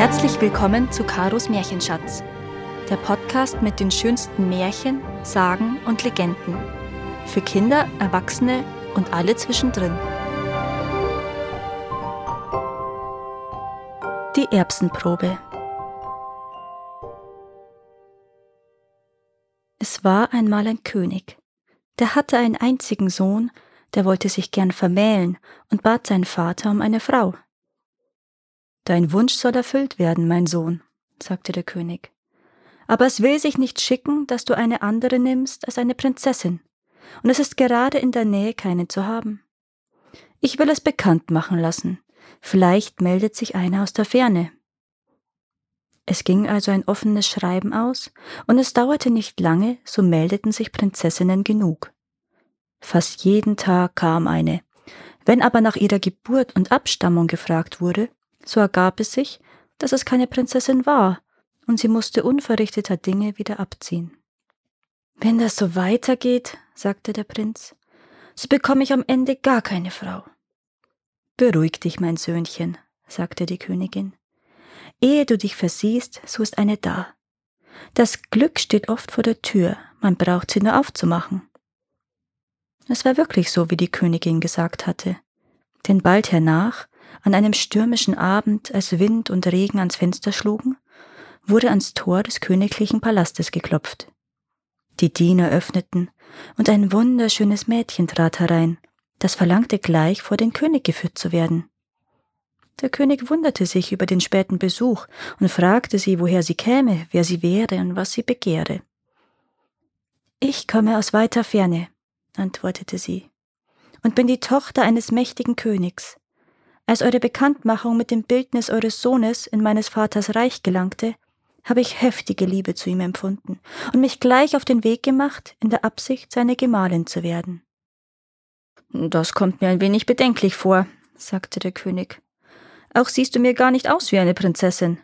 Herzlich willkommen zu Karos Märchenschatz, der Podcast mit den schönsten Märchen, Sagen und Legenden. Für Kinder, Erwachsene und alle zwischendrin. Die Erbsenprobe. Es war einmal ein König. Der hatte einen einzigen Sohn, der wollte sich gern vermählen und bat seinen Vater um eine Frau. Dein Wunsch soll erfüllt werden, mein Sohn, sagte der König. Aber es will sich nicht schicken, dass du eine andere nimmst als eine Prinzessin, und es ist gerade in der Nähe keine zu haben. Ich will es bekannt machen lassen, vielleicht meldet sich einer aus der Ferne. Es ging also ein offenes Schreiben aus, und es dauerte nicht lange, so meldeten sich Prinzessinnen genug. Fast jeden Tag kam eine. Wenn aber nach ihrer Geburt und Abstammung gefragt wurde, so ergab es sich, dass es keine Prinzessin war, und sie musste unverrichteter Dinge wieder abziehen. Wenn das so weitergeht, sagte der Prinz, so bekomme ich am Ende gar keine Frau. Beruhig dich, mein Söhnchen, sagte die Königin. Ehe du dich versiehst, so ist eine da. Das Glück steht oft vor der Tür, man braucht sie nur aufzumachen. Es war wirklich so, wie die Königin gesagt hatte. Denn bald hernach, an einem stürmischen Abend, als Wind und Regen ans Fenster schlugen, wurde ans Tor des königlichen Palastes geklopft. Die Diener öffneten, und ein wunderschönes Mädchen trat herein, das verlangte gleich vor den König geführt zu werden. Der König wunderte sich über den späten Besuch und fragte sie, woher sie käme, wer sie wäre und was sie begehre. Ich komme aus weiter Ferne, antwortete sie, und bin die Tochter eines mächtigen Königs. Als eure Bekanntmachung mit dem Bildnis eures Sohnes in meines Vaters Reich gelangte, habe ich heftige Liebe zu ihm empfunden und mich gleich auf den Weg gemacht, in der Absicht, seine Gemahlin zu werden. Das kommt mir ein wenig bedenklich vor, sagte der König. Auch siehst du mir gar nicht aus wie eine Prinzessin.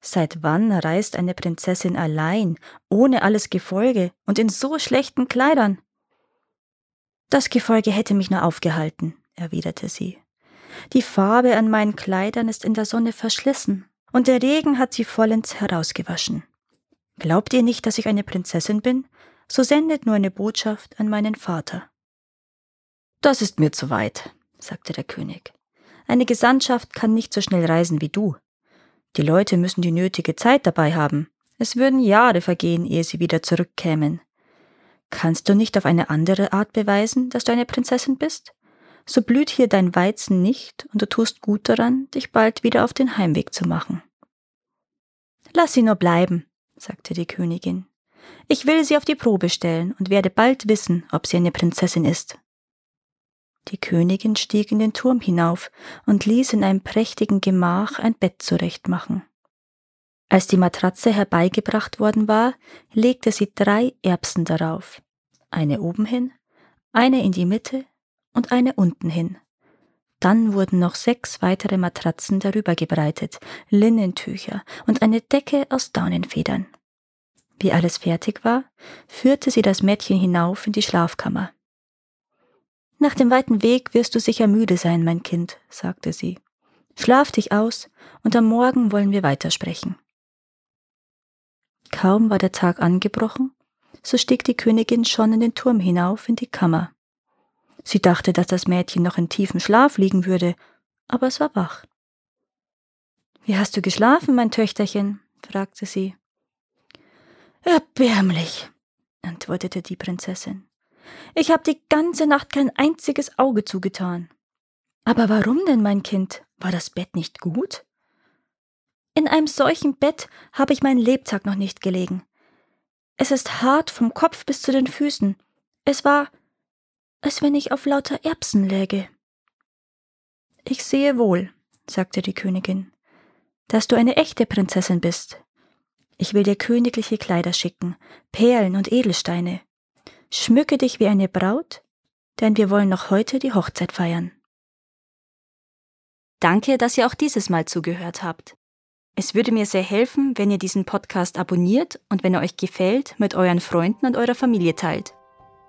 Seit wann reist eine Prinzessin allein, ohne alles Gefolge und in so schlechten Kleidern? Das Gefolge hätte mich nur aufgehalten, erwiderte sie. Die Farbe an meinen Kleidern ist in der Sonne verschlissen, und der Regen hat sie vollends herausgewaschen. Glaubt ihr nicht, dass ich eine Prinzessin bin? So sendet nur eine Botschaft an meinen Vater. Das ist mir zu weit, sagte der König. Eine Gesandtschaft kann nicht so schnell reisen wie du. Die Leute müssen die nötige Zeit dabei haben. Es würden Jahre vergehen, ehe sie wieder zurückkämen. Kannst du nicht auf eine andere Art beweisen, dass du eine Prinzessin bist? So blüht hier dein Weizen nicht, und du tust gut daran, dich bald wieder auf den Heimweg zu machen. Lass sie nur bleiben, sagte die Königin. Ich will sie auf die Probe stellen und werde bald wissen, ob sie eine Prinzessin ist. Die Königin stieg in den Turm hinauf und ließ in einem prächtigen Gemach ein Bett zurechtmachen. Als die Matratze herbeigebracht worden war, legte sie drei Erbsen darauf, eine oben hin, eine in die Mitte und eine unten hin. Dann wurden noch sechs weitere Matratzen darüber gebreitet, Linnentücher und eine Decke aus Daunenfedern. Wie alles fertig war, führte sie das Mädchen hinauf in die Schlafkammer. Nach dem weiten Weg wirst du sicher müde sein, mein Kind, sagte sie. Schlaf dich aus, und am Morgen wollen wir weitersprechen. Kaum war der Tag angebrochen, so stieg die Königin schon in den Turm hinauf in die Kammer. Sie dachte, dass das Mädchen noch in tiefem Schlaf liegen würde, aber es war wach. Wie hast du geschlafen, mein Töchterchen? fragte sie. Erbärmlich, antwortete die Prinzessin. Ich habe die ganze Nacht kein einziges Auge zugetan. Aber warum denn, mein Kind? War das Bett nicht gut? In einem solchen Bett habe ich meinen Lebtag noch nicht gelegen. Es ist hart vom Kopf bis zu den Füßen. Es war, als wenn ich auf lauter Erbsen läge. Ich sehe wohl, sagte die Königin, dass du eine echte Prinzessin bist. Ich will dir königliche Kleider schicken, Perlen und Edelsteine. Schmücke dich wie eine Braut, denn wir wollen noch heute die Hochzeit feiern. Danke, dass ihr auch dieses Mal zugehört habt. Es würde mir sehr helfen, wenn ihr diesen Podcast abonniert und wenn er euch gefällt, mit euren Freunden und eurer Familie teilt.